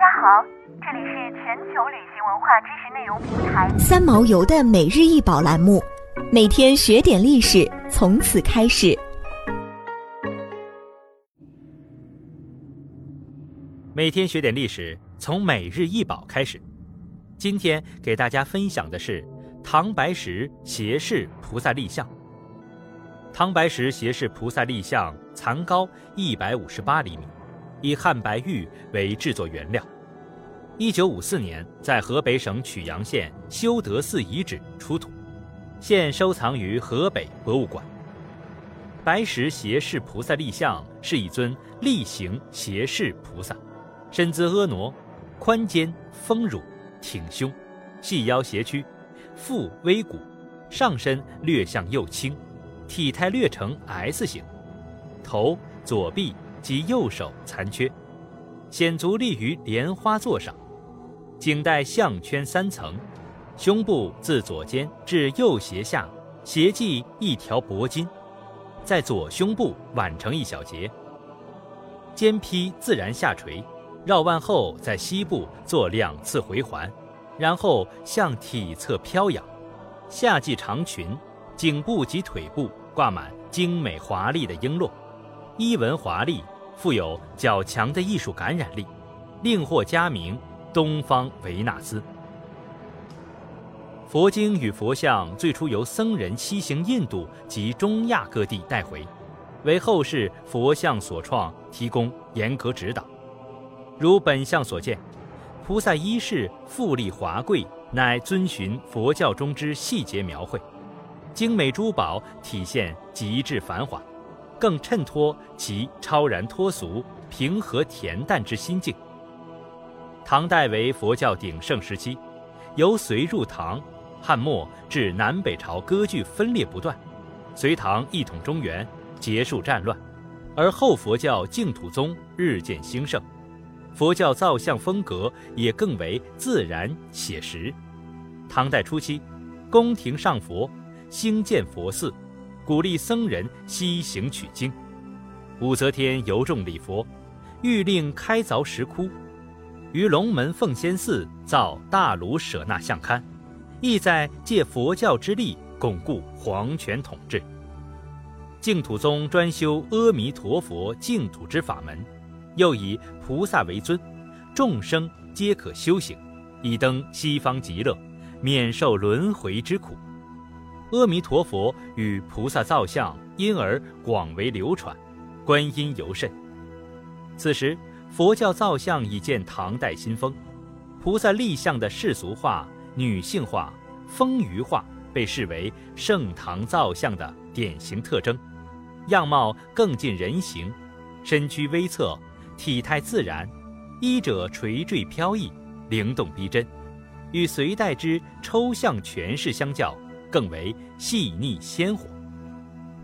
家好，这里是全球旅行文化知识内容平台三毛游的每日一宝栏目，每天学点历史，从此开始。每天学点历史，从每日一宝开始。今天给大家分享的是唐白石斜视菩萨立像。唐白石斜视菩萨立像残高一百五十八厘米，以汉白玉为制作原料。一九五四年在河北省曲阳县修德寺遗址出土，现收藏于河北博物馆。白石斜视菩萨立像是一尊立形斜视菩萨，身姿婀娜，宽肩丰乳，挺胸，细腰斜屈，腹微鼓，上身略向右倾。体态略呈 S 型，头、左臂及右手残缺，显足立于莲花座上，颈带项圈三层，胸部自左肩至右胁下斜系一条铂金，在左胸部挽成一小结，肩披自然下垂，绕腕后在膝部做两次回环，然后向体侧飘扬，下系长裙，颈部及腿部。挂满精美华丽的璎珞，衣纹华丽，富有较强的艺术感染力，另获佳名“东方维纳斯”。佛经与佛像最初由僧人西行印度及中亚各地带回，为后世佛像所创提供严格指导。如本相所见，菩萨衣饰富丽华贵，乃遵循佛教中之细节描绘。精美珠宝体现极致繁华，更衬托其超然脱俗、平和恬淡之心境。唐代为佛教鼎盛时期，由隋入唐、汉末至南北朝割据分裂不断，隋唐一统中原，结束战乱，而后佛教净土宗日渐兴盛，佛教造像风格也更为自然写实。唐代初期，宫廷上佛。兴建佛寺，鼓励僧人西行取经。武则天尤重礼佛，欲令开凿石窟，于龙门奉仙寺造大卢舍那像龛，意在借佛教之力巩固皇权统治。净土宗专修阿弥陀佛净土之法门，又以菩萨为尊，众生皆可修行，以登西方极乐，免受轮回之苦。阿弥陀佛与菩萨造像因而广为流传，观音尤甚。此时，佛教造像已见唐代新风，菩萨立像的世俗化、女性化、丰腴化被视为盛唐造像的典型特征，样貌更近人形，身躯微侧，体态自然，衣者垂坠飘逸，灵动逼真，与隋代之抽象诠释相较。更为细腻鲜活，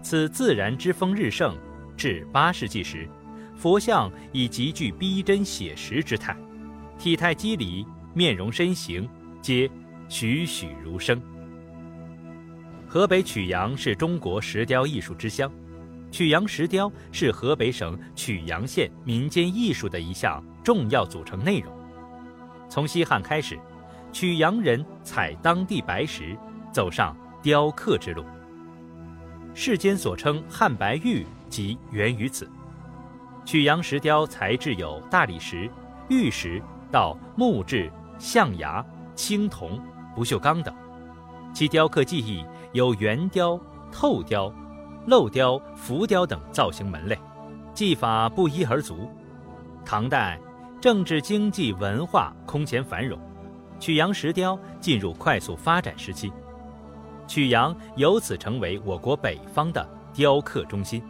此自然之风日盛，至八世纪时，佛像已极具逼真写实之态，体态肌理、面容身形皆栩栩如生。河北曲阳是中国石雕艺术之乡，曲阳石雕是河北省曲阳县民间艺术的一项重要组成内容。从西汉开始，曲阳人采当地白石。走上雕刻之路，世间所称汉白玉即源于此。曲阳石雕材质有大理石、玉石到木质、象牙、青铜、不锈钢等，其雕刻技艺有圆雕、透雕、镂雕、浮雕等造型门类，技法不一而足。唐代政治、经济、文化空前繁荣，曲阳石雕进入快速发展时期。曲阳由此成为我国北方的雕刻中心。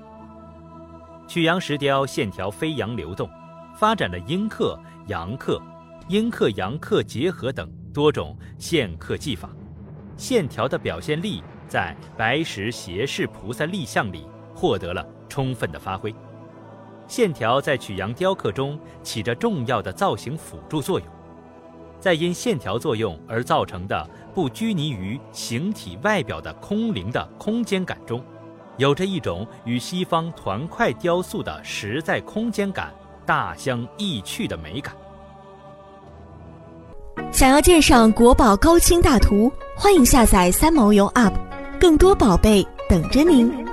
曲阳石雕线条飞扬流动，发展了阴刻、阳刻、阴刻阳刻结合等多种线刻技法，线条的表现力在白石斜视菩萨立像里获得了充分的发挥。线条在曲阳雕刻中起着重要的造型辅助作用。在因线条作用而造成的不拘泥于形体外表的空灵的空间感中，有着一种与西方团块雕塑的实在空间感大相异趣的美感。想要鉴赏国宝高清大图，欢迎下载三毛游 App，更多宝贝等着您。